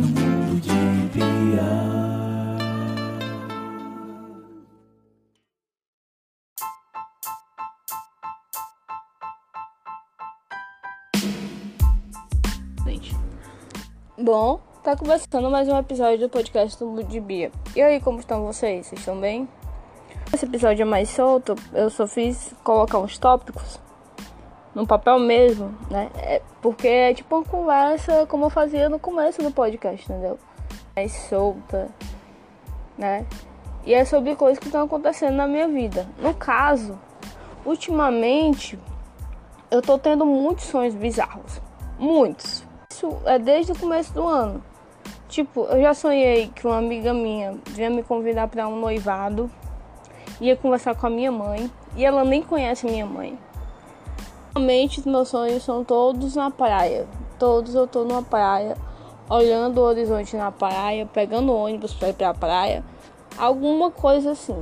no mundo de Bia. Gente. Bom, tá começando mais um episódio do podcast do Mundo de Bia. E aí, como estão vocês? Vocês estão bem? Esse episódio é mais solto, eu só fiz colocar uns tópicos no papel mesmo, né? É porque é tipo uma conversa como eu fazia no começo do podcast, entendeu? Mais solta, né? E é sobre coisas que estão acontecendo na minha vida. No caso, ultimamente eu tô tendo muitos sonhos bizarros. Muitos. Isso é desde o começo do ano. Tipo, eu já sonhei que uma amiga minha vinha me convidar para um noivado, ia conversar com a minha mãe, e ela nem conhece minha mãe. Realmente, meus sonhos são todos na praia. Todos eu tô numa praia, olhando o horizonte na praia, pegando ônibus para ir pra praia, alguma coisa assim.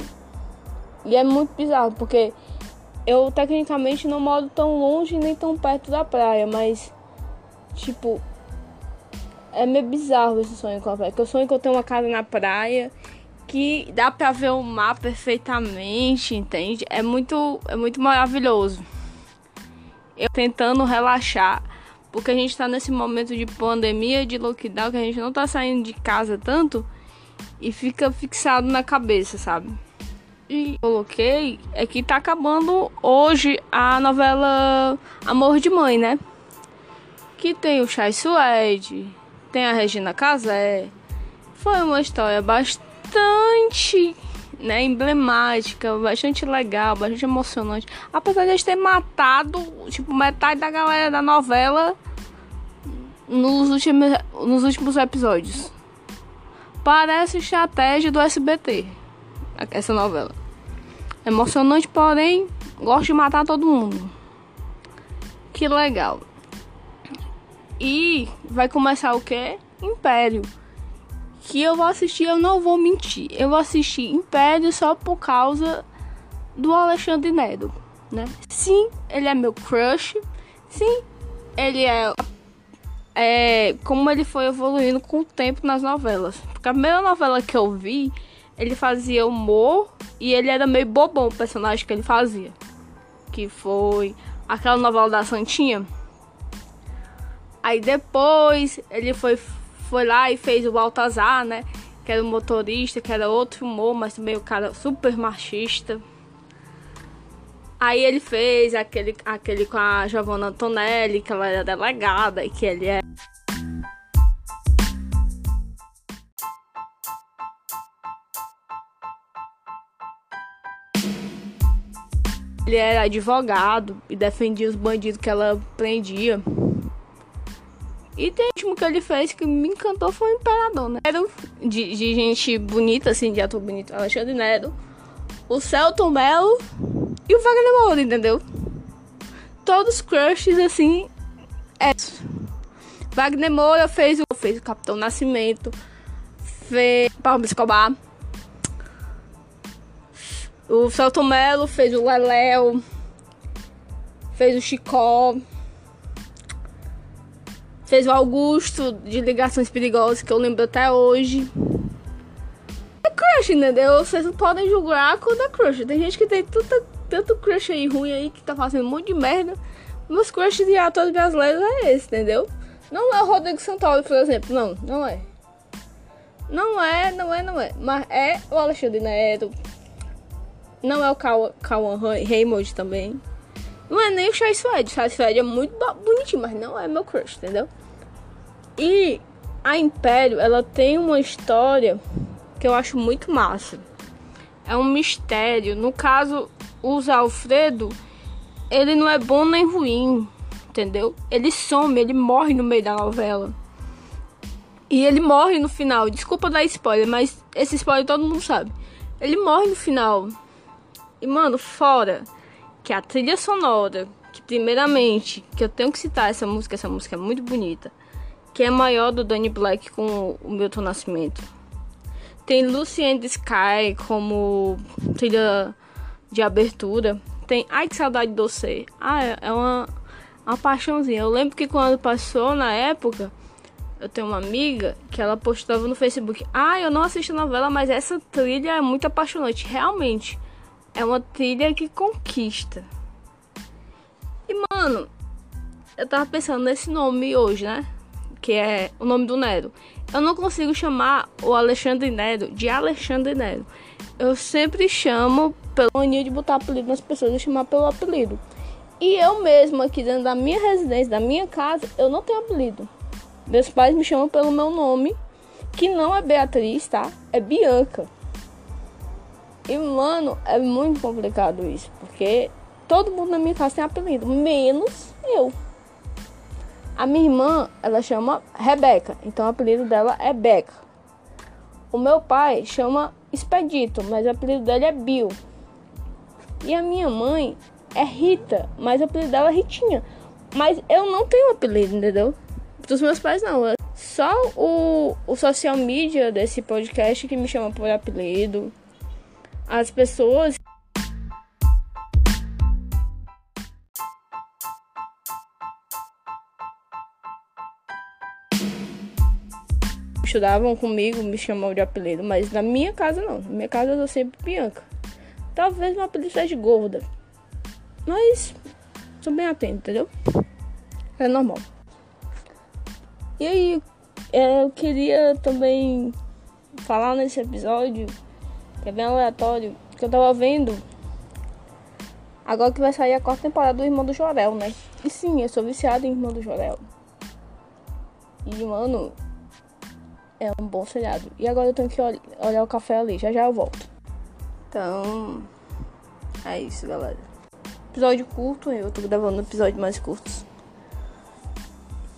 E é muito bizarro, porque eu tecnicamente não moro tão longe nem tão perto da praia, mas tipo é meio bizarro esse sonho com a praia. Porque eu sonho que eu tenho uma casa na praia que dá pra ver o mar perfeitamente, entende? É muito, é muito maravilhoso. Eu tentando relaxar, porque a gente tá nesse momento de pandemia, de lockdown, que a gente não tá saindo de casa tanto e fica fixado na cabeça, sabe? E coloquei é que tá acabando hoje a novela Amor de Mãe, né? Que tem o Chai Suede, tem a Regina Casé. Foi uma história bastante né, emblemática, bastante legal, bastante emocionante. Apesar de eles ter matado, tipo, metade da galera da novela nos últimos, nos últimos episódios. Parece estratégia do SBT, essa novela. Emocionante, porém, gosto de matar todo mundo. Que legal. E vai começar o que? Império que eu vou assistir, eu não vou mentir. Eu vou assistir Império só por causa do Alexandre Nedo, né? Sim, ele é meu crush. Sim, ele é é como ele foi evoluindo com o tempo nas novelas. Porque a primeira novela que eu vi, ele fazia humor e ele era meio bobão o personagem que ele fazia. Que foi aquela novela da Santinha. Aí depois ele foi foi lá e fez o Baltazar, né? Que era o motorista, que era outro humor, mas também o cara super machista. Aí ele fez aquele, aquele com a Giovanna Antonelli, que ela era delegada e que ele é. Ele era advogado e defendia os bandidos que ela prendia. E tem que ele fez que me encantou foi o Imperador, né? De, de gente bonita, assim, de ator bonito. Alexandre Nero, o Celton Mello e o Wagner Moura, entendeu? Todos crushes, assim, é. Wagner Moura fez o, fez o Capitão Nascimento, fez Pablo Escobar. O Celton Mello fez o Leléo, fez o Chicó. Fez o Augusto de Ligações Perigosas, que eu lembro até hoje. É crush, entendeu? Vocês podem julgar quando é crush. Tem gente que tem tanta, tanto crush aí ruim aí que tá fazendo um monte de merda. Meus crushes de atores brasileiros é esse, entendeu? Não é o Rodrigo Santoro, por exemplo. Não, não é. Não é, não é, não é. Mas é o Alexandre Neto. Não é o Cauan Raymond também. Não é nem o Chai Suede. O Chai Suede é muito bonitinho, mas não é meu crush, entendeu? E a Império, ela tem uma história que eu acho muito massa. É um mistério. No caso, o Alfredo, ele não é bom nem ruim, entendeu? Ele some, ele morre no meio da novela. E ele morre no final. Desculpa dar spoiler, mas esse spoiler todo mundo sabe. Ele morre no final. E, mano, fora que a trilha sonora, que primeiramente, que eu tenho que citar essa música, essa música é muito bonita, que é maior do Danny Black com o Milton Nascimento. Tem Lucian Sky como trilha de abertura. Tem Ai que saudade de você. Ah, é, é uma, uma paixãozinha. Eu lembro que quando passou na época, eu tenho uma amiga que ela postava no Facebook: Ah, eu não assisto novela, mas essa trilha é muito apaixonante. Realmente, é uma trilha que conquista. E, mano, eu tava pensando nesse nome hoje, né? Que é o nome do Nero. Eu não consigo chamar o Alexandre Nero de Alexandre Nero. Eu sempre chamo pela mania de botar apelido nas pessoas e chamar pelo apelido. E eu mesma, aqui dentro da minha residência, da minha casa, eu não tenho apelido. Meus pais me chamam pelo meu nome, que não é Beatriz, tá? É Bianca. E, mano, é muito complicado isso, porque todo mundo na minha casa tem apelido, menos eu. A minha irmã, ela chama Rebeca, então o apelido dela é Beca. O meu pai chama Expedito, mas o apelido dele é Bill. E a minha mãe é Rita, mas o apelido dela é Ritinha. Mas eu não tenho apelido, entendeu? Dos meus pais não. Só o, o social media desse podcast que me chama por apelido. As pessoas estudavam comigo me chamam de apelido, mas na minha casa não. Na minha casa eu sou sempre Bianca. Talvez meu apelido seja gorda. Mas sou bem atento, entendeu? É normal. E aí, é, eu queria também falar nesse episódio, é bem aleatório, que eu tava vendo. Agora que vai sair a quarta temporada do Irmão do Jorel, né? E sim, eu sou viciado em Irmão do Jorel. E, mano, é um bom seriado. E agora eu tenho que ol olhar o café ali, já já eu volto. Então, é isso, galera. Episódio curto, eu tô gravando episódios mais curtos.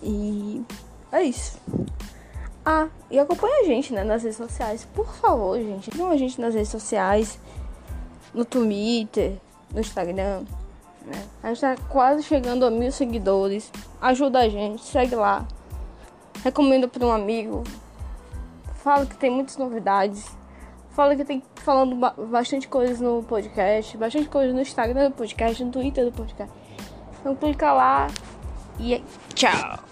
E é isso. Ah, e acompanha a gente, né, nas redes sociais. Por favor, gente. Sigam a gente nas redes sociais. No Twitter, no Instagram. Né? A gente tá quase chegando a mil seguidores. Ajuda a gente, segue lá. Recomenda para um amigo. Fala que tem muitas novidades. Fala que tem falando bastante coisas no podcast, bastante coisas no Instagram do podcast, no Twitter do podcast. Então clica lá e tchau.